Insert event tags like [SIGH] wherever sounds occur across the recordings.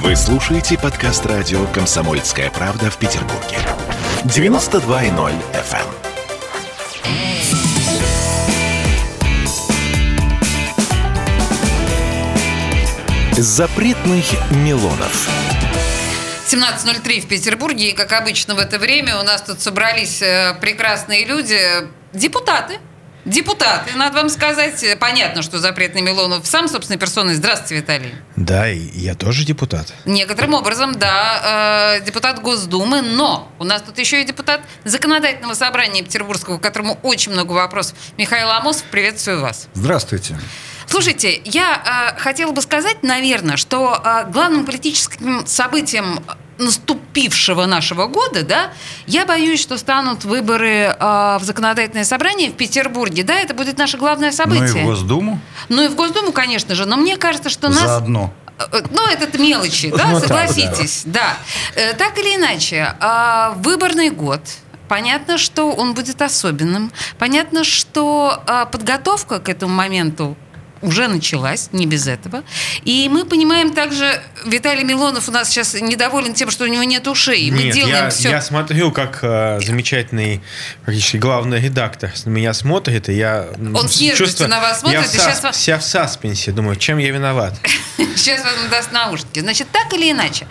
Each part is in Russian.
Вы слушаете подкаст радио «Комсомольская правда» в Петербурге. 92.0 FM. Запретных Милонов. 17.03 в Петербурге, и, как обычно в это время, у нас тут собрались э, прекрасные люди, депутаты. Депутаты, надо вам сказать. Понятно, что запретный Милонов сам, собственной персоной. Здравствуйте, Виталий. Да, и я тоже депутат. Некоторым образом, да, э, депутат Госдумы, но у нас тут еще и депутат Законодательного собрания Петербургского, к которому очень много вопросов. Михаил Амосов, приветствую вас. Здравствуйте. Слушайте, я э, хотела бы сказать, наверное, что э, главным политическим событием наступившего нашего года, да, я боюсь, что станут выборы э, в законодательное собрание в Петербурге, да, это будет наше главное событие. Ну и в Госдуму. Ну и в Госдуму, конечно же, но мне кажется, что нас... Заодно. Э, Ну, это мелочи, да, Ну, согласитесь, да. Э, Так или иначе, а, выборный год, понятно, что он будет особенным, понятно, что а, подготовка к этому моменту уже началась, не без этого. И мы понимаем также, Виталий Милонов у нас сейчас недоволен тем, что у него нет ушей. Мы Нет, делаем я, все. я смотрю, как э, замечательный практически главный редактор на меня смотрит, и я Он чувствую- на вас смотрит, я в и щас вам- вся в саспенсе, думаю, чем я виноват. [LAUGHS] Сейчас вам даст наушники. Значит, так или иначе,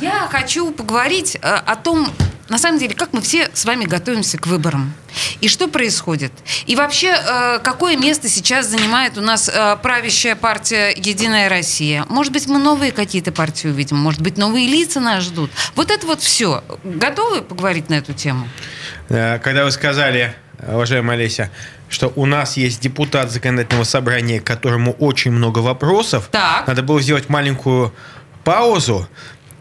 я хочу поговорить э, о том, на самом деле, как мы все с вами готовимся к выборам. И что происходит. И вообще, э, какое место сейчас занимает у нас э, правящая партия «Единая Россия». Может быть, мы новые какие-то партии увидим, может быть, новые лица нас ждут. Вот это вот все. Готовы поговорить на эту тему? Э, Когда вы сказали, уважаемая Олеся, что у нас есть депутат законодательного собрания, к которому очень много вопросов, Так. надо было сделать маленькую паузу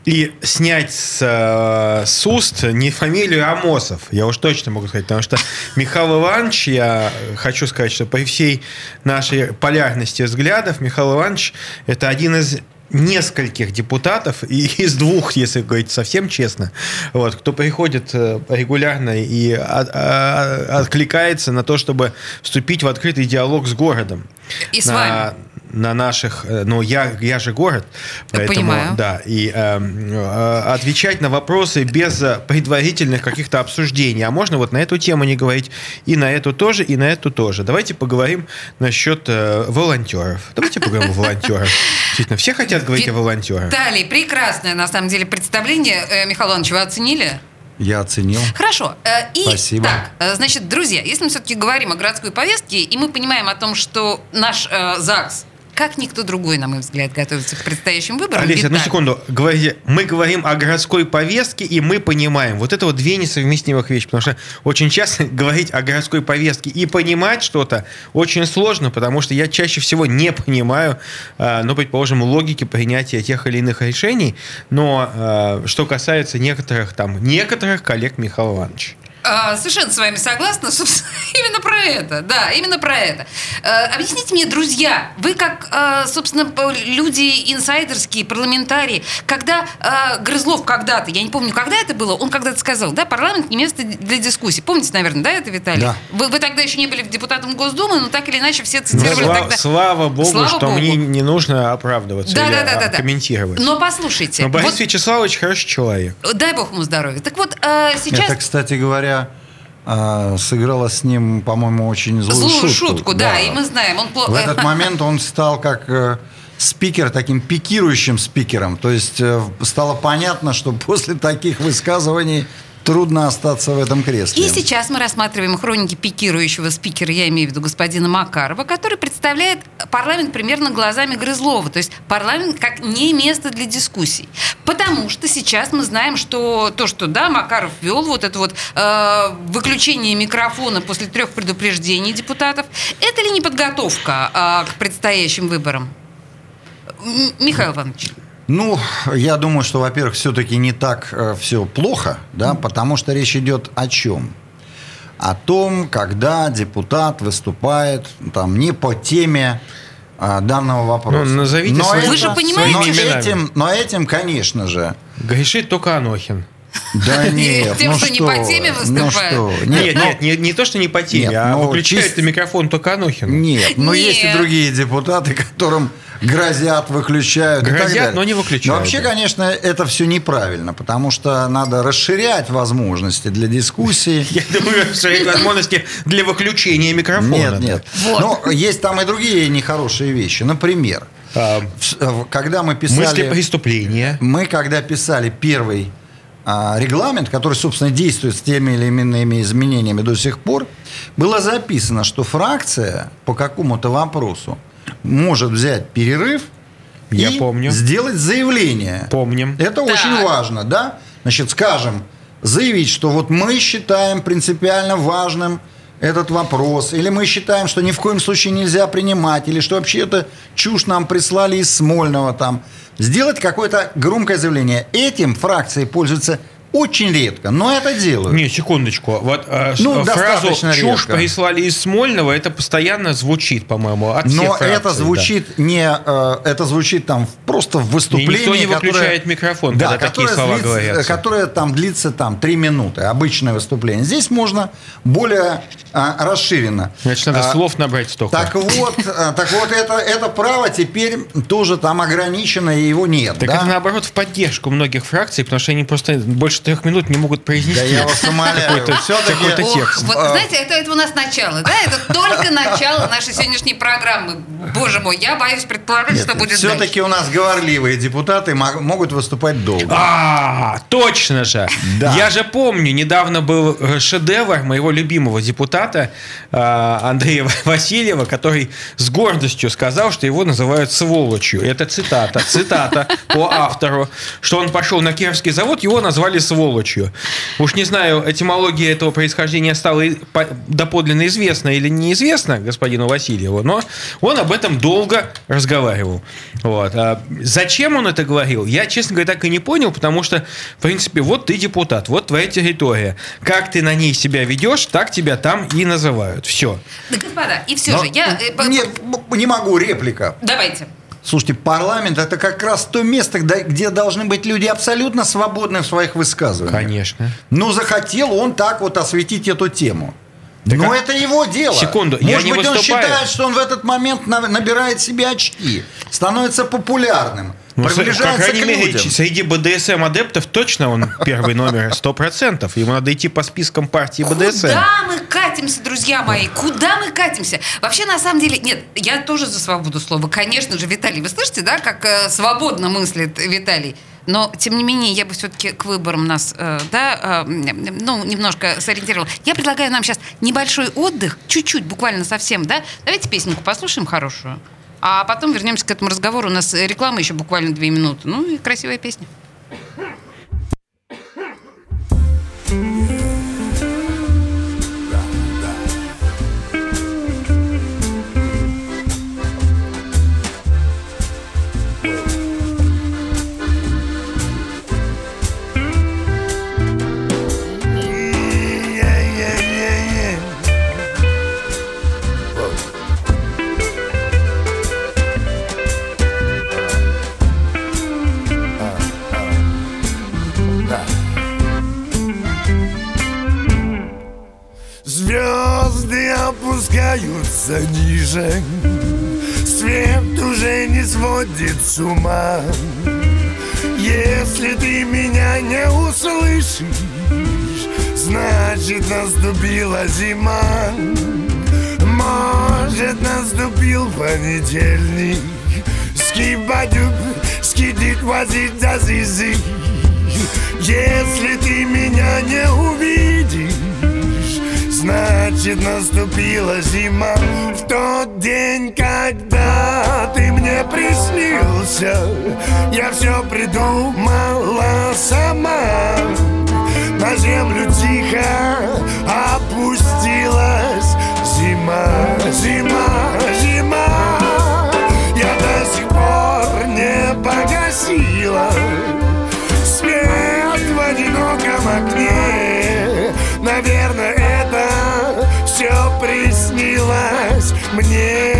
и снять с, э, с уст не фамилию Амосов. Я уж точно могу сказать, потому что Михаил Иванович, я хочу сказать, что при всей нашей полярности взглядов, Михаил Иванович это один из нескольких депутатов, и из двух, если говорить совсем честно, вот, кто приходит э, регулярно и от- а- откликается на то, чтобы вступить в открытый диалог с городом. И с на, вами. На наших, э, ну я, я же город, поэтому понимаю. да, и э, э, отвечать на вопросы без э, предварительных каких-то обсуждений. А можно вот на эту тему не говорить и на эту тоже, и на эту тоже. Давайте поговорим насчет э, волонтеров. Давайте поговорим о волонтерах. [LAUGHS] Действительно, все хотят говорить о волонтерах. Виталий, прекрасное, на самом деле, представление. Михаил Иванович, вы оценили? Я оценил. Хорошо. И Спасибо. так, значит, друзья, если мы все-таки говорим о городской повестке, и мы понимаем о том, что наш э, ЗАГС, как никто другой, на мой взгляд, готовится к предстоящим выборам. Олеся, одну Виталий, секунду. Говорите, мы говорим о городской повестке, и мы понимаем. Вот это вот две несовместимых вещи. Потому что очень часто [LAUGHS] говорить о городской повестке и понимать что-то очень сложно, потому что я чаще всего не понимаю, э, ну, предположим, логики принятия тех или иных решений. Но э, что касается некоторых там, некоторых коллег Михаила Ивановича. А, совершенно с вами согласна. [LAUGHS] Собственно, именно про это. Да, именно про это. Э, объясните мне, друзья, вы как, э, собственно, люди инсайдерские, парламентарии, когда э, Грызлов когда-то, я не помню, когда это было, он когда-то сказал, да, парламент не место для дискуссий. Помните, наверное, да, это, Виталий? Да. Вы, вы тогда еще не были депутатом Госдумы, но так или иначе все Ну, цитировали слава, тогда. слава богу, Слава что богу. мне не нужно оправдываться Да, или да, да, да, комментировать. Но послушайте, Но Борис вот, Вячеславович хороший человек. дай бог ему здоровья. Так вот, сейчас... Это, кстати говоря, а, сыграла с ним, по-моему, очень злую, Злую шутку, да, и мы знаем, он. В этот [LAUGHS] момент он стал как э, спикер, таким пикирующим спикером. То есть э, стало понятно, что [LAUGHS] после таких высказываний трудно остаться в этом кресле. И сейчас мы рассматриваем хроники пикирующего спикера, я имею в виду господина Макарова, который представляет парламент примерно глазами Грызлова. То есть парламент как не место для дискуссий. Потому что сейчас мы знаем, что то, что да, Макаров вел вот это вот э, выключение микрофона после трех предупреждений депутатов, это ли не подготовка э, к предстоящим выборам? Михаил Иванович. Ну, я думаю, что, во-первых, все-таки не так все плохо, да, потому что речь идет о чем? О том, когда депутат выступает там не по теме а, данного вопроса. Ну, назовите но свои- Вы же понимаете, но именами. этим, но этим, конечно же, Грешит только Анохин. Да [LAUGHS] нет, Тем, ну что не по теме ну что, Нет, ну, нет, не, не то, что не по теме, Нет, а ну, выключает чист- микрофон только Анохину. Нет, но есть и Нет. другие депутаты, которым грозят, выключают. и так Грозят, далее. но не выключают. Но вообще, конечно, это все неправильно, потому что надо расширять возможности для дискуссии. [LAUGHS] Я думаю, что есть возможности для выключения микрофона. Нет, нет. Вот. Но есть там и другие нехорошие вещи. Например, А, когда мы писали... мысли преступления. Мы, когда писали первый а, регламент, который, собственно, действует с теми или иными изменениями до сих пор, было записано, что фракция по какому-то вопросу может взять перерыв Я и помню. сделать заявление. Помним. Это очень важно, да? Значит, скажем, заявить, что вот мы считаем принципиально важным этот вопрос, или мы считаем, что ни в коем случае нельзя принимать, или что вообще это чушь нам прислали из Смольного там. Сделать какое-то громкое заявление. Этим фракции пользуются очень редко, но это делают. Не, секундочку. Вот э, Ну, э, фразу «чушь редко. прислали из Смольного» это постоянно звучит, по-моему, от всех Но фракций, это да. звучит не, э, это звучит там просто в выступлении, И никто не которое- выключает микрофон, да, когда такие слова длится- говорятся. Которое там длится там три минуты, обычное выступление. Здесь можно более а, расширенно. Значит, надо А, слов набрать столько. Так вот, а, так вот это, это право теперь тоже там ограничено, и его нет. Так да? это наоборот в поддержку многих фракций, потому что они просто больше трех минут не могут произнести. Да я вас умоляю. Какой-то- Все-таки какой-то Ох, текст. вот А. знаете, это, это у нас начало, да? Это только начало нашей сегодняшней программы. Боже мой, я боюсь предположить, что будет дальше. все-таки у нас говорливые депутаты мог- могут выступать долго. А, точно же. Да. Я же помню, недавно был э, шедевр моего любимого депутата э, Андрея Васильева, который с гордостью сказал, что его называют сволочью. Это цитата, цитата по автору, что он пошел на Кировский завод, его назвали сволочью. Уж не знаю, этимология этого происхождения стала доподлинно известна или неизвестна господину Васильеву, но он об этом долго разговаривал. Вот. А зачем он это говорил, я, честно говоря, так и не понял, потому что, в принципе, вот ты депутат, вот твоя территория. Как ты на ней себя ведешь, так тебя там и называют. Все. Да, господа, и все Но- же, я... э, Нет, не могу, реплика. Давайте. Слушайте, парламент это как раз то место, где- должны быть люди абсолютно свободны в своих высказываниях. Конечно. Ну, захотел он так вот осветить эту тему. Но а- это его дело. Секунду, я Может не быть, он выступаю. считает, что он в этот момент на- набирает себе очки, становится популярным, Ну, приближается крайней к мере, людям. среди БДСМ-адептов точно он первый номер 100%. Ему надо идти по спискам партии БДСМ. Куда мы катимся, друзья мои? Куда мы катимся? Вообще, на самом деле, нет, я тоже за свободу слова. Конечно же, Виталий, вы слышите, да, как э, свободно мыслит Виталий? Но, тем не менее, я бы все-таки к выборам нас, э, да, э, ну, немножко сориентировала. Я предлагаю нам сейчас небольшой отдых, чуть-чуть, буквально совсем, да? Давайте песенку послушаем хорошую. А потом вернемся к этому разговору. У нас реклама еще буквально две минуты. Ну и красивая песня. Ниже Свет уже не сводит с ума. Если ты меня не услышишь Значит наступила зима. Может наступил понедельник. Скибадюб, скидит возить азизи Если ты меня не увидишь Значит наступила зима. В тот день, когда ты мне приснился Я все придумала сама. На землю тихо опустилась. Зима, зима, зима. Я до сих пор не погасила Свет в одиноком окне. Наверное, мне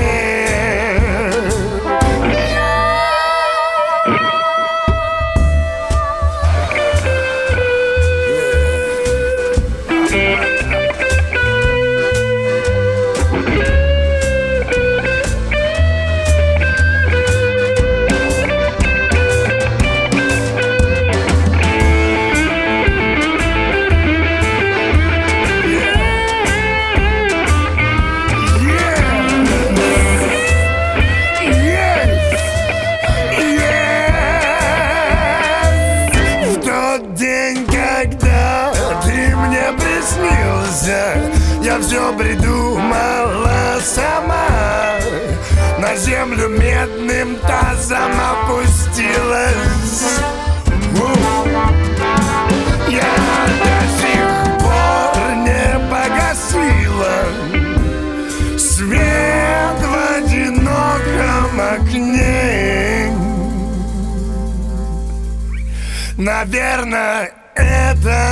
Наверное, это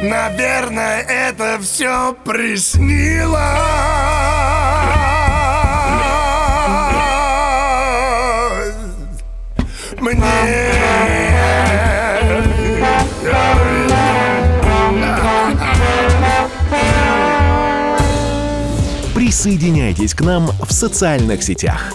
Наверное, это все приснилось Присоединяйтесь к нам в социальных сетях.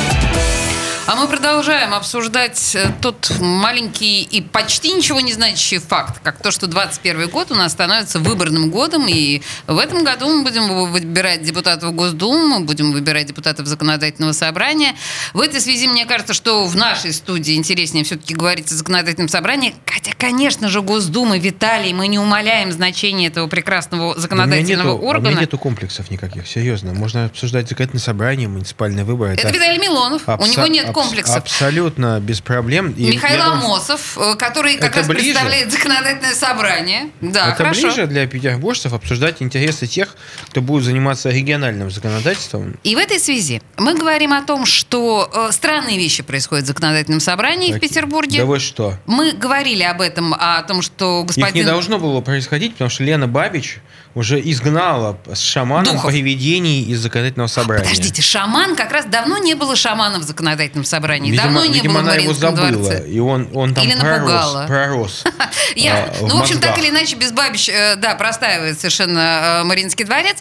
А мы продолжаем обсуждать э, тот маленький и почти ничего не значащий факт, как то, что 21 год у нас становится выборным годом, и в этом году мы будем выбирать депутатов Госдумы, мы будем выбирать депутатов Законодательного собрания. В этой связи мне кажется, что в нашей студии интереснее все-таки говорить о Законодательном собрании, хотя, конечно же, Госдума, Виталий, мы не умаляем значение этого прекрасного законодательного у меня нету, органа. У меня нету комплексов никаких, серьезно. Можно обсуждать законодательное собрание, муниципальные выборы. Это Виталий Милонов, у абсо- него нет абс- комплексов. Абсолютно без проблем. И Михаил думаю, Амосов, э, который как раз ближе? представляет законодательное собрание. Да, это хорошо. ближе для петербуржцев обсуждать интересы тех, кто будет заниматься региональным законодательством. И в этой связи мы говорим о том, что э, странные вещи происходят в законодательном собрании в Какие? Петербурге. Да вы что? Мы говорили об этом, о том, что Их господин... не должно было происходить, потому что Лена Бабич уже изгнала с шаманом Духов. привидений из законодательного собрания. Подождите, шаман, как раз давно не было шамана в законодательном собрании. Видимо, давно не видимо, было она его забыла, дворце. и он, он там Или напугала. пророс. [LAUGHS] пророс. В ну, в общем, так или иначе, без Бабич, э, да, простаивает совершенно э, Мариинский дворец.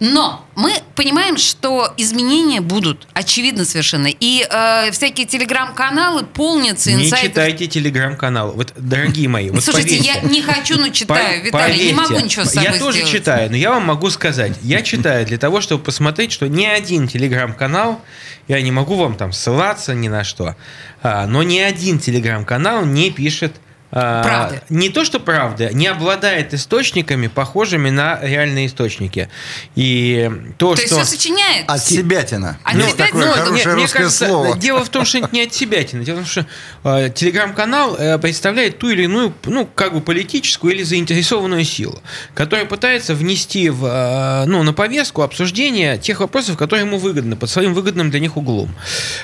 Но мы понимаем, что изменения будут, очевидно совершенно. И э, всякие телеграм-каналы полнятся Не инсайдов. читайте телеграм-канал. Вот, дорогие мои, вот Слушайте, я не хочу, но читаю. Виталий, не могу ничего с собой сделать. Читаю, но я вам могу сказать. Я читаю для того, чтобы посмотреть, что ни один телеграм-канал, я не могу вам там ссылаться ни на что, а, но ни один телеграм-канал не пишет а, Правды. Не то, что правда, не обладает источниками, похожими на реальные источники. И то, То есть что... все сочиняет. От себятина. От Есть себя- такое ну, хорошее Нет, мне русское кажется, слово. [LAUGHS] Дело в том, что это не от себятина. Дело в том, что э, телеграм-канал э, представляет ту или иную, ну, как бы политическую или заинтересованную силу, которая пытается внести в, э, ну, на повестку обсуждение тех вопросов, которые ему выгодны, под своим выгодным для них углом.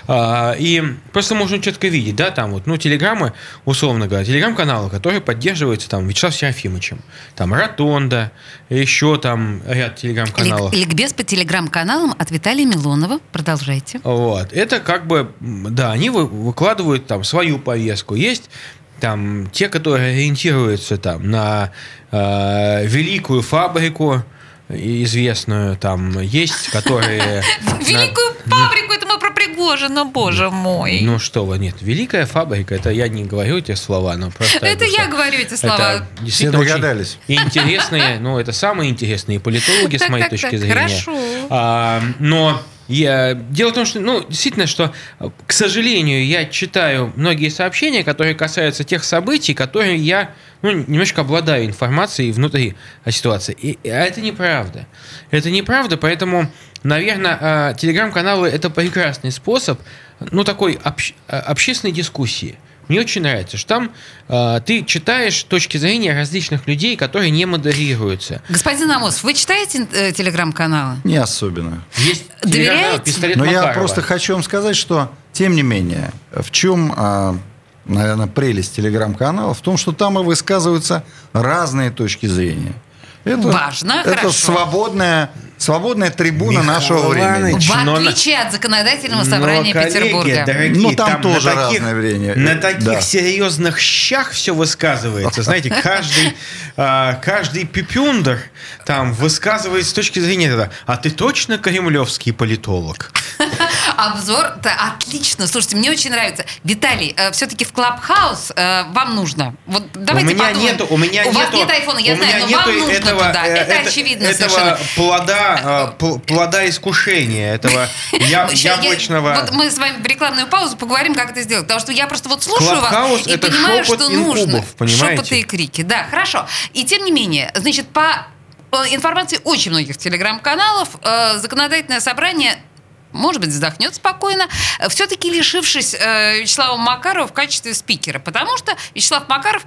А, и просто можно четко видеть, да, там вот, ну, телеграммы, условно говоря, телеграм-каналы, которые поддерживаются там Вячеславом Серафимовичем, там Ротонда, еще там ряд телеграм-каналов. Лик- Ликбез по телеграм-каналам от Виталия Милонова. Продолжайте. Вот. Это как бы, да, они вы- выкладывают там свою повестку. Есть там те, которые ориентируются там на э, великую фабрику известную, там есть, которые... [LAUGHS] Великую фабрику, это про Пригожина, боже мой. Ну что вы, нет, великая фабрика, это я не говорю эти слова, но просто... это я говорю эти слова. Это Все догадались. Интересные, [LAUGHS] ну, это самые интересные политологи, с моей точки зрения. хорошо. А, но я, дело в том, что, ну, действительно, что, к сожалению, я читаю многие сообщения, которые касаются тех событий, которые я, ну, немножко обладаю информацией внутри о ситуации. И, а это неправда. Это неправда, поэтому, наверное, телеграм-каналы это прекрасный способ, ну, такой общ- а, общественной дискуссии. Мне очень нравится, что там э, ты читаешь точки зрения различных людей, которые не модерируются. Господин Амос, вы читаете э, телеграм-каналы? Не особенно. Есть Доверяете? «Пистолет Но я Макарова». просто хочу вам сказать, что, тем не менее, в чем, а, наверное, прелесть телеграм-канала? В том, что там и высказываются разные точки зрения. Это, Важно, это хорошо. свободная, свободная трибуна Михаил нашего времени. Иванович, В но на- отличие от законодательного Но, собрания коллеги, Петербурга. дорогие, Ну, там на тоже таких- разное время. На Э, таких да. серьезных щах все высказывается. Знаете, [LAUGHS] каждый, а, каждый пипюндер там высказывает с точки зрения этого. А ты точно кремлевский политолог? [LAUGHS] Обзор, да, отлично. Слушайте, мне очень нравится. Виталий, все-таки в Clubhouse э, вам нужно. Вот давайте у меня подумаем. нету, у меня у вас нету, нет айфона, я у знаю, меня но нету вам нужно этого, туда. э, Это, очевидно этого совершенно. плода, э, [LAUGHS] пл- плода искушения, этого [LAUGHS] я- Ща я- яблочного. вот мы с вами в рекламную паузу поговорим, как это сделать. Потому что я просто вот слушаю Clubhouse вас и это понимаю, что нужно. инкубов, понимаете? Шепоты и крики. Да, хорошо. И тем не менее, значит, по информации очень многих телеграм-каналов, э, законодательное собрание может быть, вздохнет спокойно, все-таки лишившись э, Вячеслава Макарова в качестве спикера, потому что Вячеслав Макаров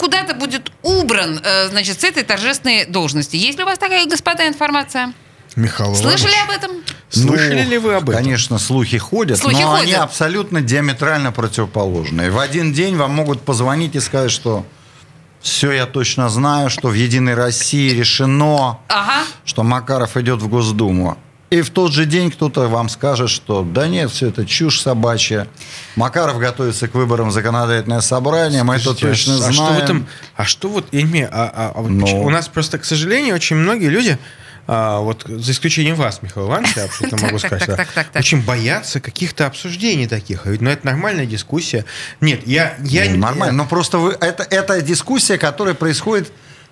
куда-то будет убран, э, значит, с этой торжественной должности. Есть ли у вас такая, господа, информация? Михаил Слышали Иванович, об этом? Слышали Ну, ли вы об этом? Конечно, слухи ходят, Слухи но они ходят. абсолютно диаметрально противоположные. В один день вам могут позвонить и сказать, что все, я точно знаю, что в «Единой России» решено, Ага. что Макаров идет в Госдуму. И в тот же день кто-то вам скажет, что да нет, все это чушь собачья. Макаров готовится к выборам в законодательное собрание, мы это Скажите, точно а, знаем. что в этом? А что вот, я не а- а- а вот Ну. почему- у нас просто, к сожалению, очень многие люди, а, вот за исключением вас, Михаил Иванович, я вообще-то могу сказать, так, да, так, так, так. очень боятся каких-то обсуждений таких. А ведь, ну, это нормальная дискуссия. Нет, я... я Ну, нормально. Но просто вы, это, это дискуссия, которая происходит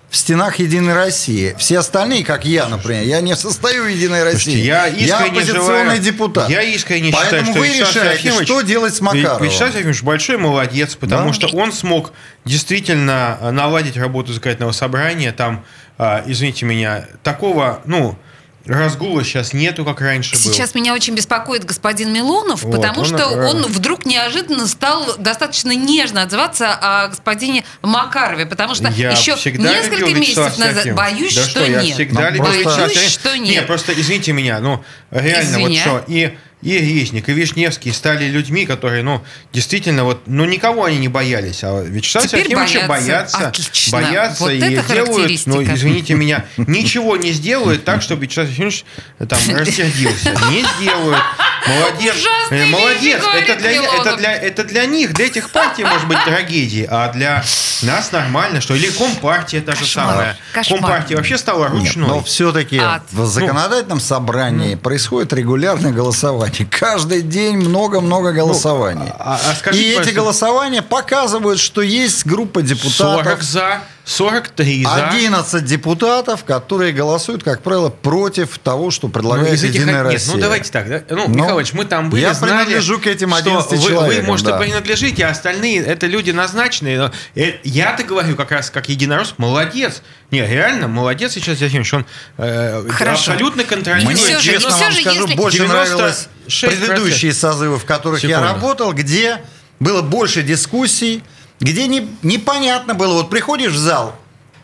в стенах Единой России. Все остальные, как я, например, я не состою в Единой России. Слушайте, я искренне оппозиционный желаю- депутат. Я искренне Поэтому считаю, что вы Вячеслав решаете, Серафимович- что делать с Макаровым. Вячеслав Серафимович большой молодец, потому Да. что он смог действительно э, наладить работу законодательного собрания. Там, а, извините меня, такого, ну, разгула сейчас нету, как раньше был. Сейчас меня очень беспокоит господин Милонов, Вот, потому он, что э, он вдруг неожиданно стал достаточно нежно отзываться о господине Макарове, потому что Я еще несколько месяцев назад боюсь, да что, я нет. всегда Ну, любил просто- Боюсь, что нет. Не, просто извините меня, ну, реально, Извиня. вот что, и, и Резник, и Вишневский стали людьми, которые, ну, действительно, вот, ну, никого они не боялись, а Вячеслава Теперь Серафимовича боятся. боятся, Отлично. боятся Вот и это делают, ну, извините меня, [LAUGHS] ничего не сделают так, чтобы Вячеслав Серафимович э, там [LAUGHS] рассердился. Не сделают. Молодец. Ужасные Э, Молодец. Это для, Милонов. это, для, это для них, для этих партий может быть трагедией, а для нас нормально, что или Компартия та же Кошмар. самая. Кошмар. Компартия вообще стала Нет, ручной. но все-таки Ад. в законодательном собрании происходит регулярное голосование. Каждый день много-много голосований. а- а скажите, И эти голосования показывают, что есть группа 40 депутатов, за, 43 за. 11 депутатов, которые голосуют, как правило, против того, что Ну, предлагает из этих- Единая нет, Россия. ну давайте так, да? Ну, Ну, Михайлович, мы там были, я знали, принадлежу к этим что 11 вы, вы, человекам, может, и да. принадлежите, а остальные это люди назначенные. но, э, Я-то говорю как раз как единорос, молодец. Не, реально, молодец сейчас Зефимович, он э, Хорошо. абсолютно контролирует. Мне Мне, все же- честно но все вам же, скажу, если- больше 96%. нравилось предыдущие созывы, в которых я Секунду. работал, где было больше дискуссий, где не, непонятно было. Вот приходишь в зал,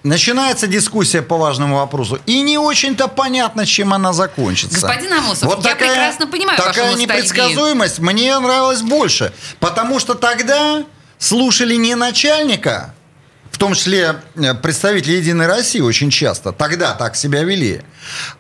начинается дискуссия по важному вопросу, и не очень-то понятно, чем она закончится. Господин Амосов, я прекрасно понимаю вашу Такая ностальгию. непредсказуемость мне нравилась больше, потому что тогда слушали не начальника, в том числе э, представители Единой России очень часто тогда так себя вели,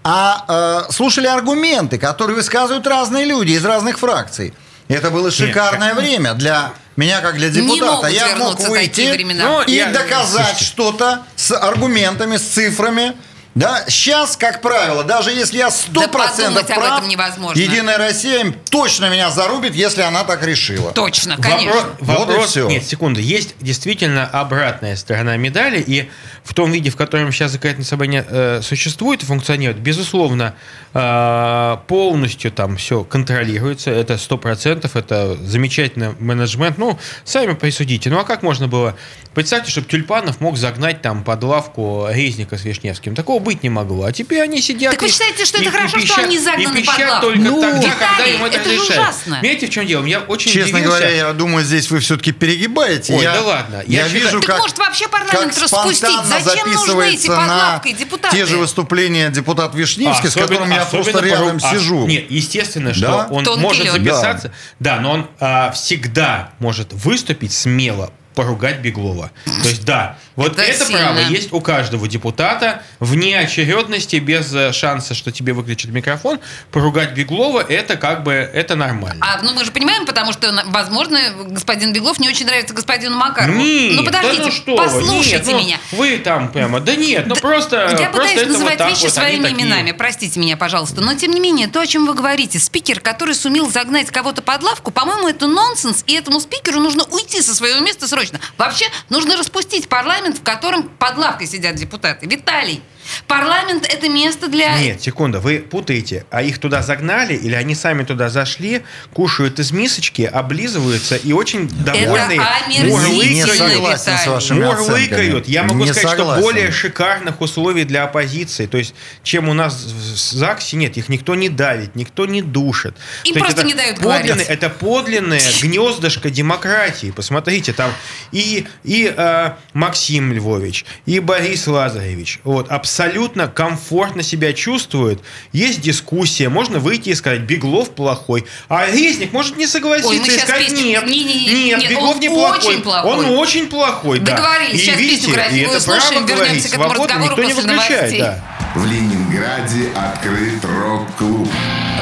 а э, слушали аргументы, которые высказывают разные люди из разных фракций. Это было шикарное время для меня, как для Не депутата. могут Я мог выйти времена. Ну, и я- доказать слушайте. что-то с аргументами, с цифрами. Да, сейчас, как правило, даже если я 100% Да подумать об прав, этом невозможно. Единая Россия точно меня зарубит, если она так решила. Точно, конечно. Вопрос, Вот вопрос- нет, секунду, есть действительно обратная сторона медали, и в том виде, в котором сейчас законодательное собрание э, существует и функционирует, безусловно, э, полностью там все контролируется, это сто процентов, это замечательный менеджмент, ну, сами присудите. Ну, а как можно было, представьте, чтобы Тюльпанов мог загнать там под лавку Резника с Вишневским, такого быть не могло, а теперь они сидят Так вы и- считаете, что это и- и хорошо, что пищат- они загнаны и под пищат лавку? только Ну, тогда, Виталий, когда им это, это же решают. ужасно. Понимаете, в чем дело? Я очень Честно удивился. говоря, я думаю, здесь вы все-таки перегибаете. Ой, я, да ладно. Я, Я считаю- вижу, Так как, может, вообще парламент распустить? Зачем нужны эти записывается под на лавкой депутаты? Те же выступления депутат Вишневский, с Особенно- которым я просто рядом а, сижу. Нет, естественно, что Да? он Тонкий может лед. записаться. Да, но он а, всегда может выступить смело, поругать Беглова. То есть, да, Вот Это это, сильно. право есть у каждого депутата вне очередности, без э, шанса, что тебе выключат микрофон. Поругать Беглова это как бы это нормально. А, ну мы же понимаем, потому что, возможно, господин Беглов не очень нравится господину Макарову. Нет, ну подождите, да ну что послушайте нет, ну, меня. Вы там прямо, да нет, ну просто, Я просто пытаюсь называть вот вещи вот, своими такие. именами. Простите меня, пожалуйста. Но тем не менее, то, о чем вы говорите, спикер, который сумел загнать кого-то под лавку, по-моему, это нонсенс, и этому спикеру нужно уйти со своего места срочно. Вообще, нужно распустить парламент, в котором под лавкой сидят депутаты. Виталий, парламент это место для... Нет, секунда, вы путаете. А их туда загнали или они сами туда зашли, кушают из мисочки, облизываются и очень довольные. омерзительно, Не согласен с Виталий. вашими Мурлыкают. Я могу Не сказать, согласен. что более шикарных условий для оппозиции. То есть, чем у нас в ЗАГСе нет, их никто не давит, никто не душит. Им То просто это не дают подлинное, говорить. Это подлинное [LAUGHS] гнездышко демократии. Посмотрите, там и, и э, Максим Львович, и Борис Лазаревич. Вот, абсолютно комфортно себя чувствуют. Есть дискуссия, можно выйти и сказать, Беглов плохой. А Резник может не согласиться Ой, и сказать, песню- нет, Не-не-не, нет, нет, Беглов он не плохой. очень плохой. Он очень плохой, да. Договорились, И сейчас видите, и это слушаем, право говорить, к этому свободно, разговору никто не выключает, да. В Ленинграде открыт рок-клуб.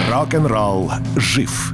Рок-н-ролл жив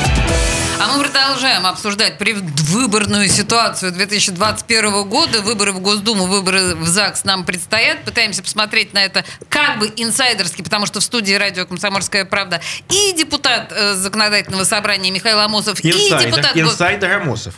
А мы продолжаем обсуждать предвыборную ситуацию 2021 года. Выборы в Госдуму, выборы в ЗАГС нам предстоят. Пытаемся посмотреть на это как бы инсайдерски, потому что в студии радио «Комсомольская правда» и депутат э, законодательного собрания Михаил Амосов, и Инсайдер, депутат... гос- инсайдер Амосов.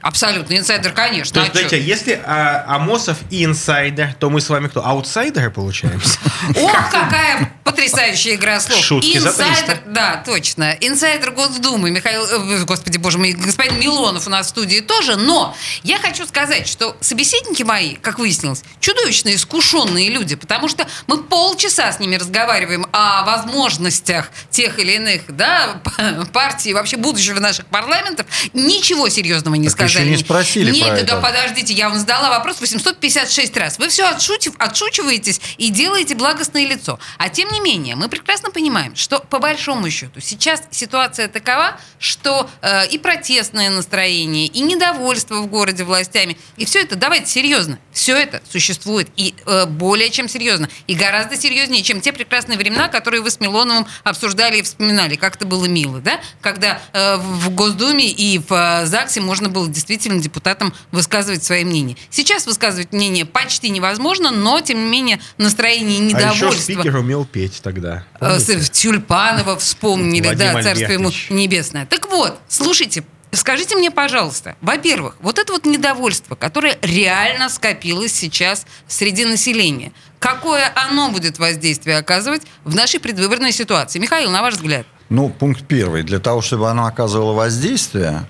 Абсолютно, инсайдер, конечно. То А есть, чё? смотрите, если а, Амосов и инсайдер, то мы с вами кто? Аутсайдеры получаемся? Ох, какая потрясающая игра слов. Шутки за 300. да, точно. Инсайдер Госдумы Михаил, э, господи, боже мой, господин Милонов у нас в студии тоже. Но я хочу сказать, что собеседники мои, как выяснилось, чудовищно искушенные люди, потому что мы полчаса с ними разговариваем о возможностях тех или иных, да, [LAUGHS] партий, вообще будущего наших парламентов. Ничего серьезного не Так сказали. еще не спросили Нет, про да это. подождите, я вам задала вопрос 856 раз. Вы все отшутив, отшучиваетесь и делаете благостное лицо. А тем не менее, мы прекрасно понимаем, что по большому счету сейчас ситуация такова, что э, и протестное настроение, и недовольство в городе властями, и все это, давайте серьезно, все это существует и э, более чем серьезно, и гораздо серьезнее, чем те прекрасные времена, которые вы с Милоновым обсуждали и вспоминали, как это было мило, да, когда э, в Госдуме и в э, ЗАГСе можно было действительно депутатам высказывать свои мнения. Сейчас высказывать мнение почти невозможно, но, тем не менее, настроение А еще недовольства... спикер умел петь тогда. Э, с- Тюльпанова вспомнили, Владимир да, царство ему Альбертович. небесное. Так вот, слушайте, скажите мне, пожалуйста, во-первых, вот это вот недовольство, которое реально скопилось сейчас среди населения, какое оно будет воздействие оказывать в нашей предвыборной ситуации? Михаил, на ваш взгляд? Ну, пункт первый. Для того, чтобы оно оказывало воздействие,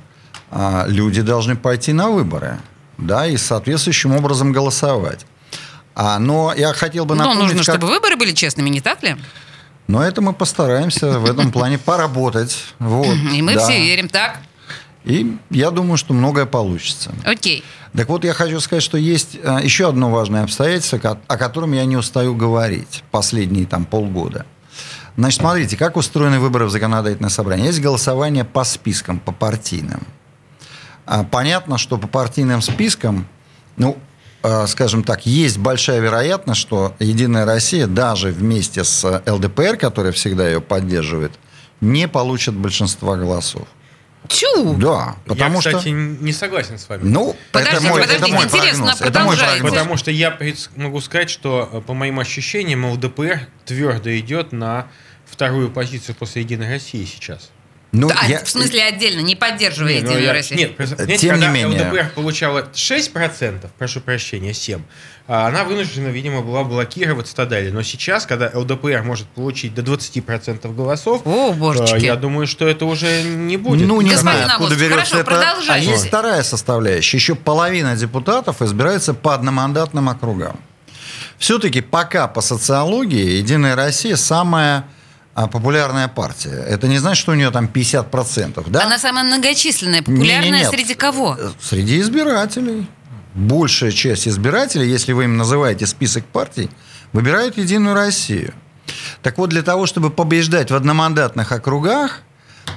а, люди должны пойти на выборы, да, и соответствующим образом голосовать. А, но я хотел бы напомнить, нужно, как- чтобы выборы были честными, не так ли? Но это мы постараемся в этом плане поработать. Вот, И мы да. все верим, так? И я думаю, что многое получится. Окей. Так вот, я хочу сказать, что есть э, еще одно важное обстоятельство, о котором я не устаю говорить последние там полгода. Значит, смотрите, как устроены выборы в законодательное собрание. Есть голосование по спискам, по партийным. А, Понятно, что по партийным спискам, ну, скажем так, есть большая вероятность, что Единая Россия даже вместе с ЛДПР, которая всегда ее поддерживает, не получит большинства голосов. Чу! Да, потому я, что... кстати, не согласен с вами. Ну, Подождите, это мой, подождите, это мой интересно, прогноз. Это мой прогноз. Потому что я могу сказать, что э, по моим ощущениям ЛДПР твердо идет на вторую позицию после Единой России сейчас. Ну, А, я- В смысле отдельно, не поддерживая Не, ну, Единую я- Россию. Нет, просто, знаете, Тем не когда менее. ЛДПР получала 6%, прошу прощения, 7%, а она вынуждена, видимо, была блокировать стадали. Но сейчас, когда ЛДПР может получить до 20% голосов, О, божечки. э, я думаю, что это уже не будет. Ну, не Господин знаю, откуда берется хорошо, это. продолжайте. А есть вторая составляющая. Еще половина депутатов избирается по одномандатным округам. Все-таки пока по социологии Единая Россия самая популярная партия. Это не значит, что у нее там 50%, да? Она самая многочисленная, популярная Не-не-нет. среди кого? Э, Среди избирателей. Большая часть избирателей, если вы им называете список партий, выбирают Единую Россию. Так вот, для того, чтобы побеждать в одномандатных округах,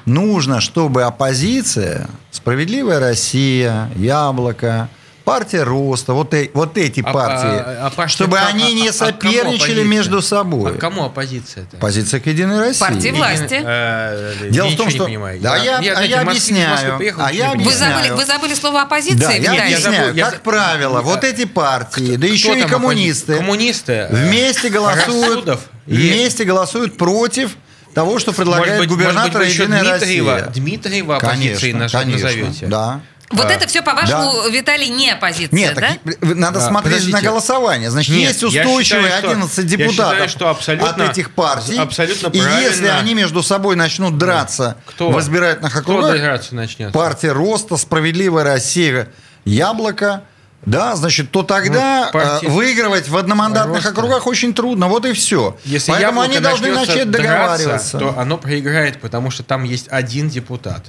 нужно, чтобы оппозиция, Справедливая Россия, Яблоко, Партия Роста, вот, э- вот эти А- партии, а- а партия- чтобы а- они а- не а кому соперничали оппозиция? между собой. А кому оппозиция-то? Позиция к Единой России. Партия власти. Э, Дело я в том, что... Да, я, а знаете, я объясняю. а я Вы забыли, вы забыли слово оппозиция, Да, я Виталий? объясняю. я как за- правило, вот эти партии, да еще Кто и коммунисты, Коммунисты. э, вместе голосуют, вместе голосуют против того, что предлагает Может быть, губернатор может быть, Единая Дмитриева, Россия. Дмитриева оппозицией Конечно, конечно, назовете. Да. Вот А, это все, по-вашему, Виталий, не оппозиция, Нет, да? так надо Да, смотреть подождите. на голосование. Значит, Нет, есть я устойчивые считаю, что- 11 я депутатов считаю, что абсолютно- от этих партий. абсолютно и если они между собой начнут драться Кто? в избирательных Кто округах, драться начнет? партия Роста, Справедливая Россия, Яблоко, да, значит, то тогда Ну, партия э, выигрывать в одномандатных Роста. округах очень трудно. Вот и все. Если Поэтому они должны начать драться, договариваться. то оно проиграет, потому что там есть один депутат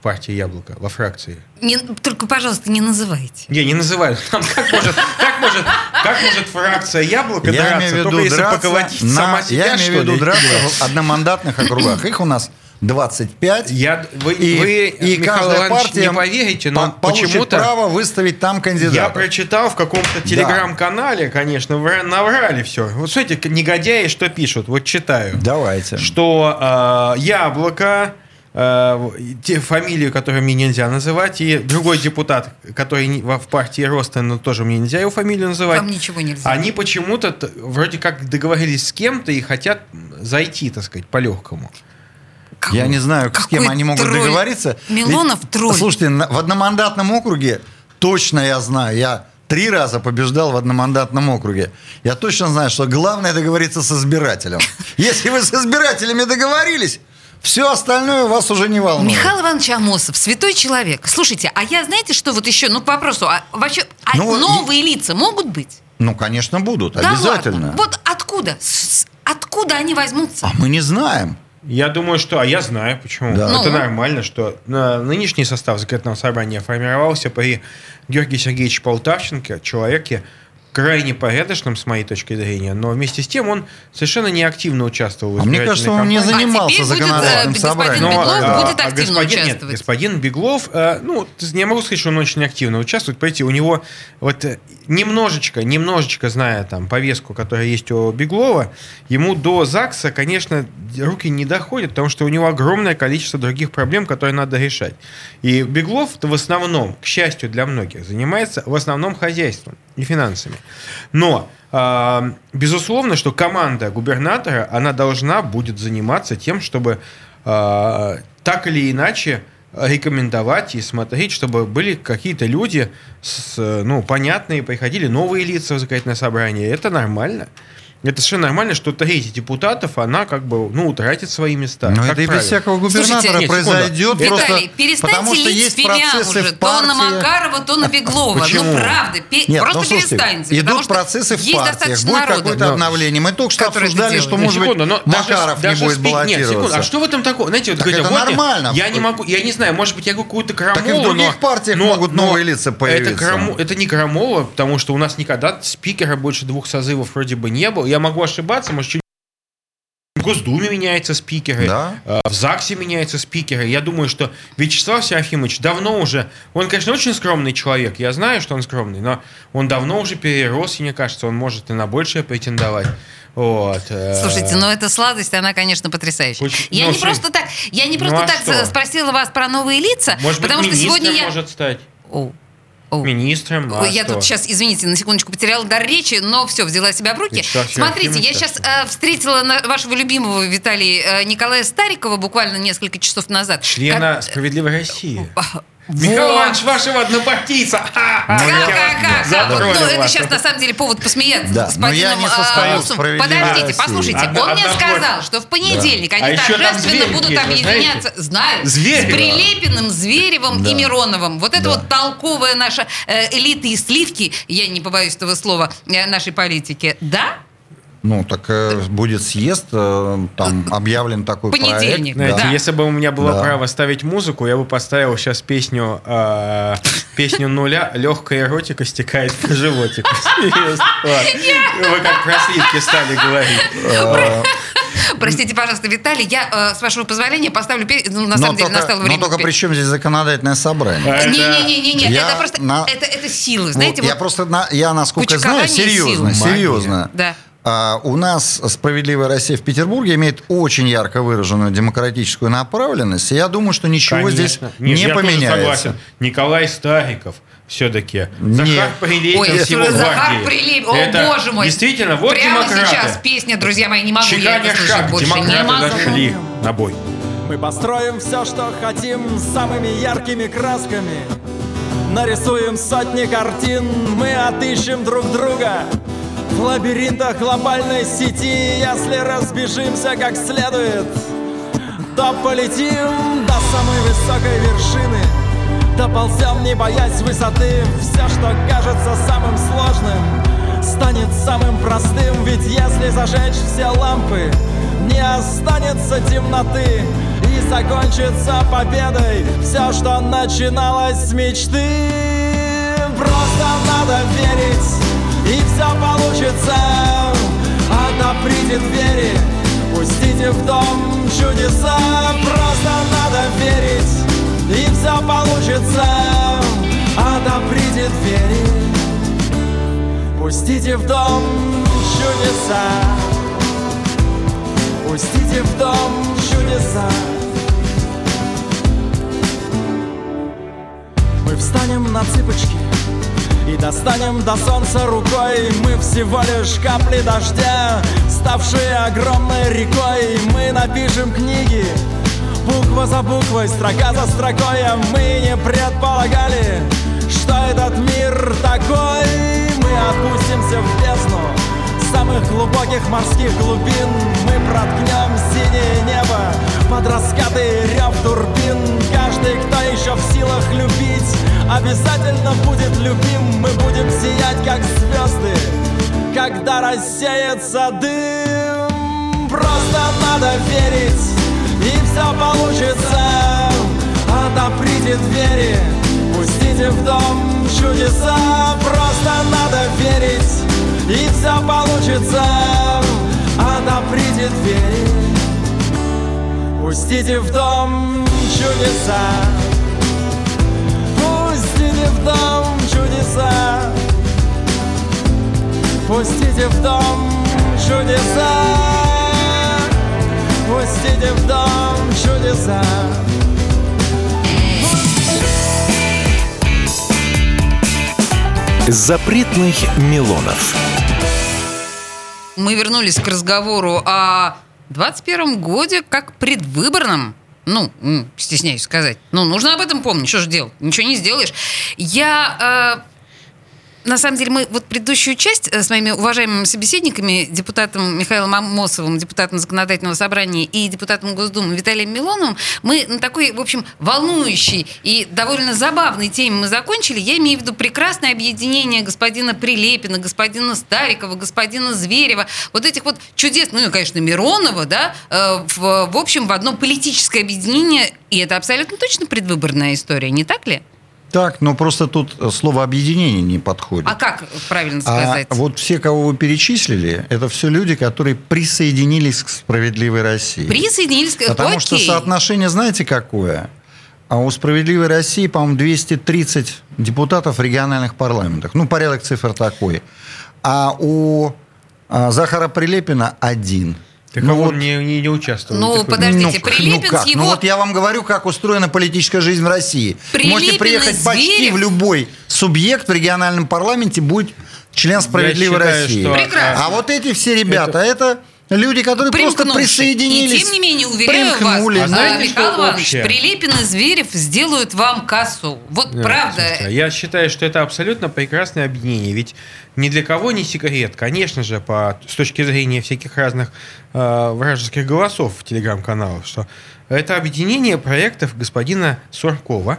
в партии Яблоко, во фракции. Не- только, пожалуйста, не называйте. Не, не называют. Там как может, как может, как может фракция Яблоко Я драться, имею в виду только если драться поколотить на- сама себя, Я имею в виду драться в одномандатных округах. Их у нас 25. Я, вы, И, вы и Михаил каждая Иванович, партия не поверите, но по- почему-то право выставить там кандидата. я прочитал в каком-то телеграм-канале, конечно, вра- наврали все. Вот смотрите, негодяи что пишут, вот читаю. Давайте. что э, яблоко, те фамилию, которую мне нельзя называть, и другой депутат, который в партии Роста, но тоже мне нельзя его фамилию называть. Вам ничего нельзя. Они почему-то вроде как договорились с кем-то и хотят зайти, так сказать, по-легкому. Я не знаю, с Какой кем они могут тролль. договориться. Милонов Ведь, тролль. Слушайте, в одномандатном округе точно я знаю, я три раза побеждал в одномандатном округе. Я точно знаю, что главное договориться с избирателем. [LAUGHS] Если вы с избирателями договорились, все остальное вас уже не волнует. Михаил Иванович Амосов, святой человек. Слушайте, а я знаете, что вот еще, ну, к вопросу, а вообще, а Ну, вот и- новые лица могут быть? Ну, конечно, будут, Да обязательно. ладно? Вот откуда? С- Откуда они возьмутся? А мы не знаем. Я думаю, что... А я знаю, почему. Да. Это Ну? нормально, что нынешний состав законодательного собрания формировался при Георгии Сергеевиче Полтавченко, человеке крайне порядочном, с моей точки зрения, но вместе с тем он совершенно неактивно участвовал в А мне кажется, он не занимался теперь будет, законодательным э, господин собранием. Беглов Но, Беглов а, будет а активно господин, нет, участвовать. господин Беглов, э, ну, я могу сказать, что он очень активно участвует. Понимаете, у него вот э, немножечко, немножечко зная там повестку, которая есть у Беглова, ему до ЗАГСа, конечно, руки не доходят, потому что у него огромное количество других проблем, которые надо решать. И Беглов в основном, к счастью для многих, занимается в основном хозяйством и финансами. Но а, безусловно, что команда губернатора, она должна будет заниматься тем, чтобы а, так или иначе рекомендовать и смотреть, чтобы были какие-то люди, с, ну, понятные, приходили новые лица в законодательное собрание. Это нормально. Это совершенно нормально, что треть депутатов, она как бы, ну, утратит свои места. Но Ну, это и без всякого губернатора Слушайте, нет, произойдет. Виталий, просто перестаньте потому что лить есть процессы уже. в То на партии. Макарова, то на Беглова. Почему? Ну, правда. пе- Нет, просто ну, слушайте, перестаньте. идут процессы в партиях, будет народа. какое-то Но- обновление. Мы только что обсуждали, что, может секунду, быть, даже- Макаров даже не будет спик- Нет, секунду, баллотироваться. а что в этом такого? Знаете, вот Так говорят, это вот я- нормально. Я не могу, я не знаю, может быть, я какую-то крамолу, Так и в других но- партиях могут но новые лица появиться. Это не крамола, потому что у нас никогда спикера больше двух созывов вроде бы не было. Я могу ошибаться, может, чуть в Госдуме меняются спикеры, Да. э, в ЗАГСе меняются спикеры. Я думаю, что Вячеслав Серафимович давно уже... Он, конечно, очень скромный человек. Я знаю, что он скромный, но он давно уже перерос, и мне кажется, он может и на большее претендовать. Вот. э, Слушайте, ну эта сладость, она, конечно, потрясающая. Очень- Я ну, не что- просто так, я не Ну, просто а так что? спросила вас про новые лица, Может быть, потому что министром сегодня я... может стать. О. министром. а я что? тут сейчас, извините, на секундочку потеряла дар речи, но все, взяла себя в руки. Вячеслав Смотрите, я сейчас встретила на- вашего любимого Виталия э, Николая Старикова буквально несколько часов назад. Члена Как- «Справедливой России». Михаил Иванович, вашего однопартийца. Как, как, как, как? Затроллил Ну, это сейчас на самом деле повод посмеяться с господином Русовым. «Справедливой Подождите, России». послушайте, он мне сказал, что в понедельник А они там торжественно будут объединяться, знаю, с Прилепиным, Зверевым и Мироновым. Вот это вот толковая наша э, элита и сливки, я не побоюсь этого слова, э, нашей политики. Да? Ну, так э, будет съезд, э, там объявлен такой Понедельник, проект. Знаете, Да. если бы у меня было Да. право ставить музыку, я бы поставил сейчас песню э, песню нуля «Легкая эротика стекает по животику». Вы как про сливки стали говорить. Простите, пожалуйста, Виталий, я, э, с вашего позволения, поставлю... пе- Ну, на Но самом деле, только, настало но время... только пе- при чем здесь законодательное собрание? А это- Не-не-не, Я это просто... на- Это, это силы, Вот знаете, я вот просто, на- я насколько знаю, серьезно, сил. серьезно. Да. А, у нас «Справедливая Россия» в Петербурге имеет очень ярко выраженную демократическую направленность. И я думаю, что ничего здесь Конечно. Нет, не я тоже поменяется. согласен. Николай Стариков все-таки. Нет. Захар Прилепин Ой, с его Захар. Прилепин, о Это боже мой. Действительно, вот Прямо демократы. сейчас песня, друзья мои, не могу я Чеканя это слышать шаг, больше. Не демократы могу. зашли на бой. Мы построим все, что хотим, самыми яркими красками. Нарисуем сотни картин, мы отыщем друг друга. Лабиринтах глобальной сети, если разбежимся как следует, то полетим до самой высокой вершины. Доползем, не боясь высоты, все, что кажется самым сложным, станет самым простым, ведь если зажечь все лампы, не останется темноты и закончится победой все, что начиналось с мечты. Просто надо верить, и все получится. Отоприте двери, пустите в дом чудеса. Просто надо верить, и все получится. Отоприте двери, пустите в дом чудеса. Пустите в дом чудеса. Мы встанем на цыпочки и достанем до солнца рукой. Мы всего лишь капли дождя, ставшие огромной рекой. Мы напишем книги, буква за буквой, строка за строкой А мы не предполагали, что этот мир такой. Мы опустимся в бездну самых глубоких морских глубин. Мы проткнем синее небо под раскаты обязательно будет любим Мы будем сиять, как звезды, когда рассеется дым Просто надо верить, и все получится. Отоприте двери, пустите в дом чудеса. Просто надо верить, и все получится. Отоприте двери Пустите в дом чудеса в дом чудеса Пустите в дом чудеса Пустите в дом чудеса Запретных Милонов. Мы вернулись к разговору о 21 годе как предвыборном. Ну, стесняюсь сказать. Ну, нужно об этом помнить. Что же делать? Ничего не сделаешь. Я... на самом деле, мы вот предыдущую часть э, с моими уважаемыми собеседниками, депутатом Михаилом Амосовым, депутатом Законодательного собрания и депутатом Госдумы Виталием Милоновым, мы на такой, в общем, волнующей и довольно забавной теме мы закончили. Я имею в виду прекрасное объединение господина Прилепина, господина Старикова, господина Зверева, вот этих вот чудес, ну и, конечно, Миронова, да, э, в, в общем, в одно политическое объединение. И это абсолютно точно предвыборная история, не так ли? Так, но просто тут слово объединение не подходит. А как правильно А сказать? вот все, кого вы перечислили, это все люди, которые присоединились к справедливой России. Присоединились к... Потому что Окей. соотношение, знаете, какое? А у «Справедливой России», по-моему, 230 депутатов в региональных парламентах. Ну, порядок цифр такой. А у а, Захара Прилепина один. Так Ну а вот- он не, не, не участвовал. Ну, такой- подождите, ну, Прилепин ну как? с его... Ну вот я вам говорю, как устроена политическая жизнь в России. Прилепин Можете приехать почти Зверев. в любой субъект в региональном парламенте, будет член «Справедливой считаю, России». что- Прекрасно. А вот эти все ребята, это, люди, которые просто присоединились. И тем не менее, уверяю примкнули. вас, А знаете, а, Михаил Иванович? Прилепин и Зверев сделают вам кассу. Вот Да, правда. слушайте, Я считаю, что это абсолютно прекрасное объединение. Ведь ни для кого не секрет, конечно же, по, с точки зрения всяких разных э, вражеских голосов в телеграм-каналах, что это объединение проектов господина Суркова.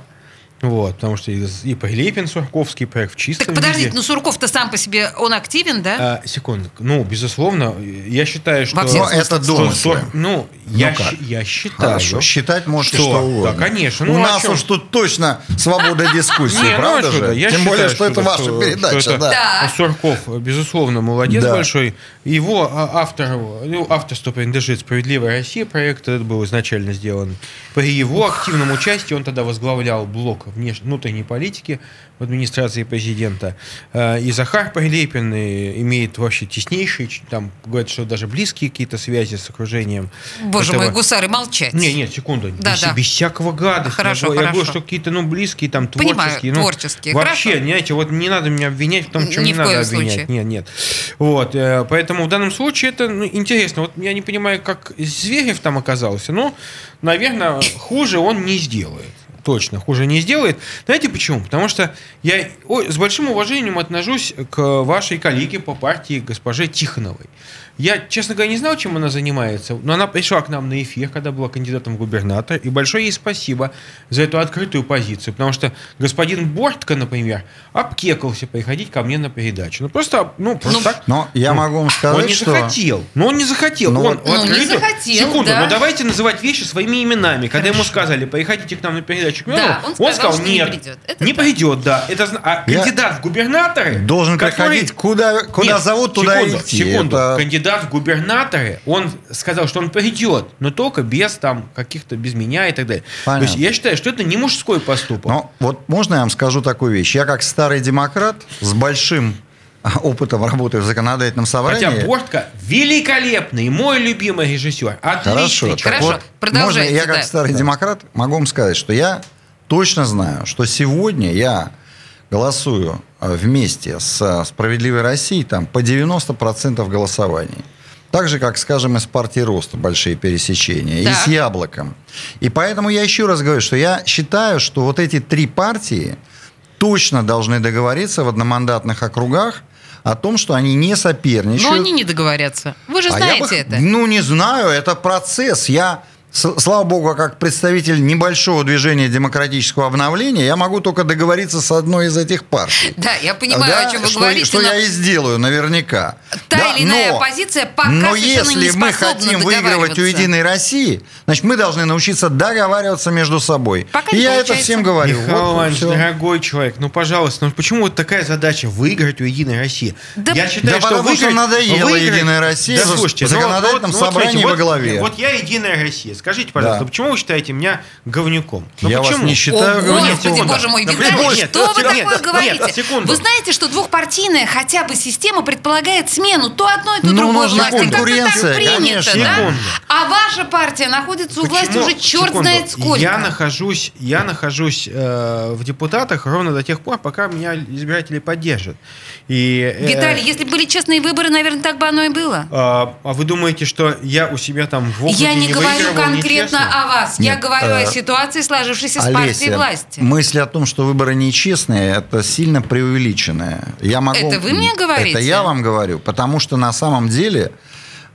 Вот, потому что и, и Прилепин Сурковский проект в чистом Так подождите, виде. ну Сурков-то сам по себе, он активен, да? А, секунду. Ну, безусловно, я считаю, что... Во всех это что домыслы. Сур- Ну, я, как? я считаю... Хорошо, считать можете Что? что, угодно. Да, конечно. У Ну, а нас уж тут точно свобода [LAUGHS] дискуссии, Не, ну, правда а что же? я Тем считаю, более, что это ваша что- передача, что это да. Да. Сурков, безусловно, молодец Да. большой. Его а, автор, ну, авторство принадлежит «Справедливая Россия». Проект этот был изначально сделан. При его активном участии он тогда возглавлял блок внеш... внутренней политики в администрации президента. Э, И Захар Прилепин и имеет вообще теснейшие, там, говорят, что даже близкие какие-то связи с окружением. Боже этого- мой, гусары, молчать. Не, нет, секунду. Да, без, да. без всякого гадости. Хорошо, я, говорю- я говорю, хорошо. что какие-то, ну, близкие, там, Понимаю, творческие. ну, творческие, Вообще, хорошо. знаете, вот не надо меня обвинять в том, чем Ни не надо обвинять. случае. Нет, нет. Вот, э, поэтому в данном случае это ну, интересно. Вот я не понимаю, как Зверев там оказался. Ну, наверное, хуже он не сделает. Точно, хуже не сделает. Знаете почему? Потому что я с большим уважением отношусь к вашей коллеге по партии госпоже Тихоновой. Я, честно говоря, не знал, чем она занимается, но она пришла к нам на эфир, когда была кандидатом в губернатор, и большое ей спасибо за эту открытую позицию, потому что господин Бортко, например, обкекался приходить ко мне на передачу. Ну, просто, ну, просто Ну, так. Но я Ну, могу вам сказать, он не что... захотел. Но он не захотел. Ну, он Ну, не открытую- захотел, Секунду, да. ну давайте называть вещи своими именами. Когда ему сказали, приходите к нам на передачу, к Да, он сказал, что не нет, придет. Это не да. придет, да. Это, а Я кандидат в губернаторы Должен который- приходить, куда, куда Нет, зовут, туда секунду, идти. Секунду. Это- Кандидат в губернаторы, он сказал, что он придет, но только без там каких-то, без меня и так далее. Понятно. То есть я считаю, что это не мужской поступок. Но вот можно я вам скажу такую вещь? Я как старый демократ с большим [LAUGHS] опытом работы в законодательном собрании... Хотя Бортко великолепный, мой любимый режиссер. Отличный Хорошо. Хорошо, вот, продолжайте, Можно я как да. старый демократ могу вам сказать, что я точно знаю, что сегодня я голосую вместе с э, «Справедливой Россией» там, по 90% голосований. Так же, как, скажем, из партии Роста большие пересечения, и Так. с Яблоком. И поэтому я еще раз говорю, что я считаю, что вот эти три партии точно должны договориться в одномандатных округах о том, что они не соперничают. Но они не договорятся. Вы же А знаете бы- это. Ну, не знаю, это процесс. Я, слава богу, как представитель небольшого движения демократического обновления, я могу только договориться с одной из этих партий. Да, я понимаю, Да, о чем вы что, говорите, что но я и сделаю наверняка. та Да, или иная но- оппозиция пока но совершенно не если мы хотим выигрывать у. Единой России, значит, мы должны научиться договариваться между собой. Пока и не я это всем говорю. Михаил Вот Иванович, всё. дорогой человек, ну, пожалуйста, ну почему вот такая задача выиграть у Единой России? Да- Я считаю, Да что потому что выиграть- надоела выиграть- «Единая Россия» Да, слушайте, ну, законодательном вот- вот собрании смотрите, во вот- главе. Вот я Единая Россия. Скажите, пожалуйста, Да. почему вы считаете меня говнюком? Ну, Я вас почему? не считаю О, говнюком. Господи, боже мой, Да, Виталий, нет, что вы нет, такое нет, говорите? секунду. Вы знаете, что двухпартийная хотя бы система предполагает смену то одной, то Ну, другой нужна власти. Конкуренция, так принято, конечно. да? Секунду. А ваша партия находится у власти уже черт Секунду. знает сколько. Я нахожусь, я нахожусь э, в депутатах ровно до тех пор, пока меня избиратели поддержат. И, э, Виталий, если бы были честные выборы, наверное, так бы оно и было. а, а вы думаете, что я у себя там в округе Я не говорю выигрывал конкретно нечестно? о вас. я Нет, говорю э, о ситуации, сложившейся с партией Олеся, власти. мысль о том, что выборы нечестные, это сильно преувеличенное. Я могу, Это вы мне говорите? Это я вам говорю, потому что на самом деле,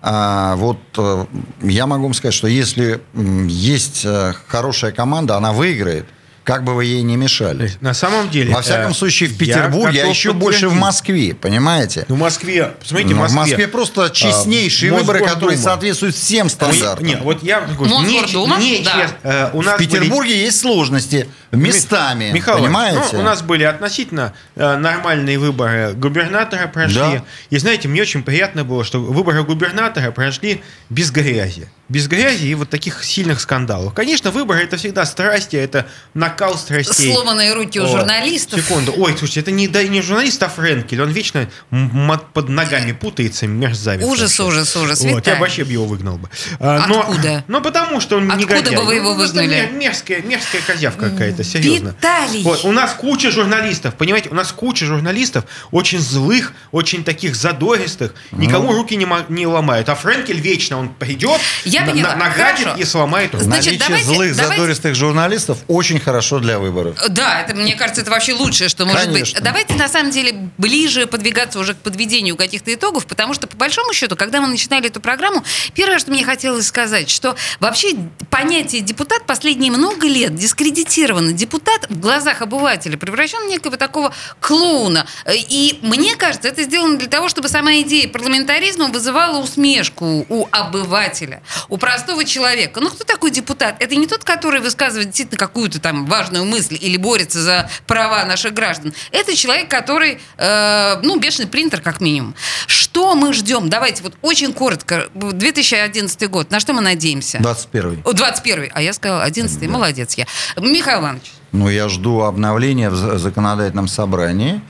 а, вот э, я могу вам сказать, что если есть э, хорошая команда, она выиграет, как бы вы ей не мешали. На самом деле... Во всяком э, случае, в я Петербурге, а еще больше в. Москве, понимаете? Ну, в Москве, посмотрите, Ну, в Москве. в Москве просто честнейшие а, выборы, которые соответствуют всем стандартам. Нет, вот я говорю, не, Мосгордума? не Да. Э, у нас в были- Петербурге есть сложности местами, Михаил Иванович, понимаете? ну, у нас были относительно э, нормальные выборы губернатора прошли. Да. И знаете, мне очень приятно было, что выборы губернатора прошли без грязи. Без грязи и вот таких сильных скандалов. Конечно, выборы это всегда страсти, это накал страстей. Сломанные руки у О, журналистов. Секунду. Ой, слушайте, это не, да, не журналист, а Френкель. Он вечно м- м- под ногами путается, мерзавец. Ужас, вообще. ужас, ужас. Вот, я Виталий. вообще бы его выгнал бы. А, но- Откуда? Ну, потому что он Откуда негодяй. бы вы его Ну, выгнали? мер- Мерзкая, мерзкая козявка какая-то, серьезно. Виталий! Вот, у нас куча журналистов, понимаете, у нас куча журналистов, очень злых, очень таких задористых, никому руки не, не ломают. А Френкель вечно, он придет, Я на- поняла. на- нагадит Хорошо. и сломает руки. Значит, Наличие давайте- злых давайте- задористых журналистов очень хорошо для выборов. Да, это, мне кажется, это вообще лучшее, что может Конечно. быть. Давайте, на самом деле, ближе подвигаться уже к подведению каких-то итогов, потому что, по большому счету, когда мы начинали эту программу, первое, что мне хотелось сказать, что вообще понятие депутат последние много лет дискредитировано. Депутат в глазах обывателя превращен в некого такого клоуна. И мне кажется, это сделано для того, чтобы сама идея парламентаризма вызывала усмешку у обывателя, у простого человека. Ну, кто такой депутат? Это не тот, который высказывает действительно какую-то там важную мысль или борется за права наших граждан. Это человек, который, э, ну, бешеный принтер, как минимум. Что мы ждем? Давайте вот очень коротко. 2011 год. На что мы надеемся? 21 О, 21 а я сказала 11 Молодец я. Михаил Иванович, Ну, я жду обновления в за- законодательном собрании.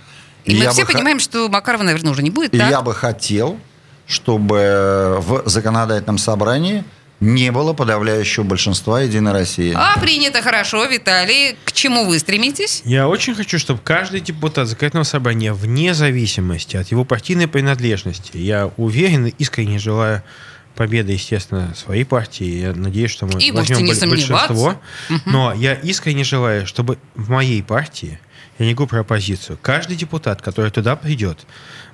и мы я все бы понимаем, что Макарова, наверное, уже не будет, И так? я бы хотел, чтобы в законодательном собрании не было подавляющего большинства Единой России. А, принято хорошо, Виталий. К чему вы стремитесь? Я очень хочу, чтобы каждый депутат законодательного собрания, вне зависимости от его партийной принадлежности, я уверен и искренне желаю победы, естественно, своей партии. Я надеюсь, что мы И возьмем большинство. Но я искренне желаю, чтобы в моей партии, я не говорю про оппозицию, каждый депутат, который туда придет,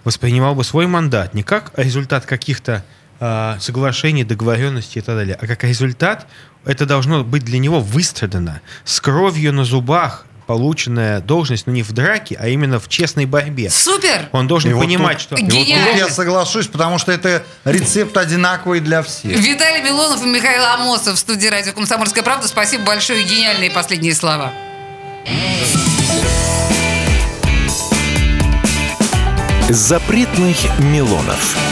воспринимал бы свой мандат не как результат каких-то а, соглашений, договоренностей и так далее, а как результат, это должно быть для него выстрадано с кровью на зубах, полученная должность, но не в драке, а именно в честной борьбе. Супер! Он должен И вот понимать, тут- что... и вот тут Гениально. я соглашусь, потому что это рецепт одинаковый для всех. Виталий Милонов и Михаил Амосов в студии радио «Комсомольская правда». Спасибо большое. Гениальные последние слова. Запретных Милонов.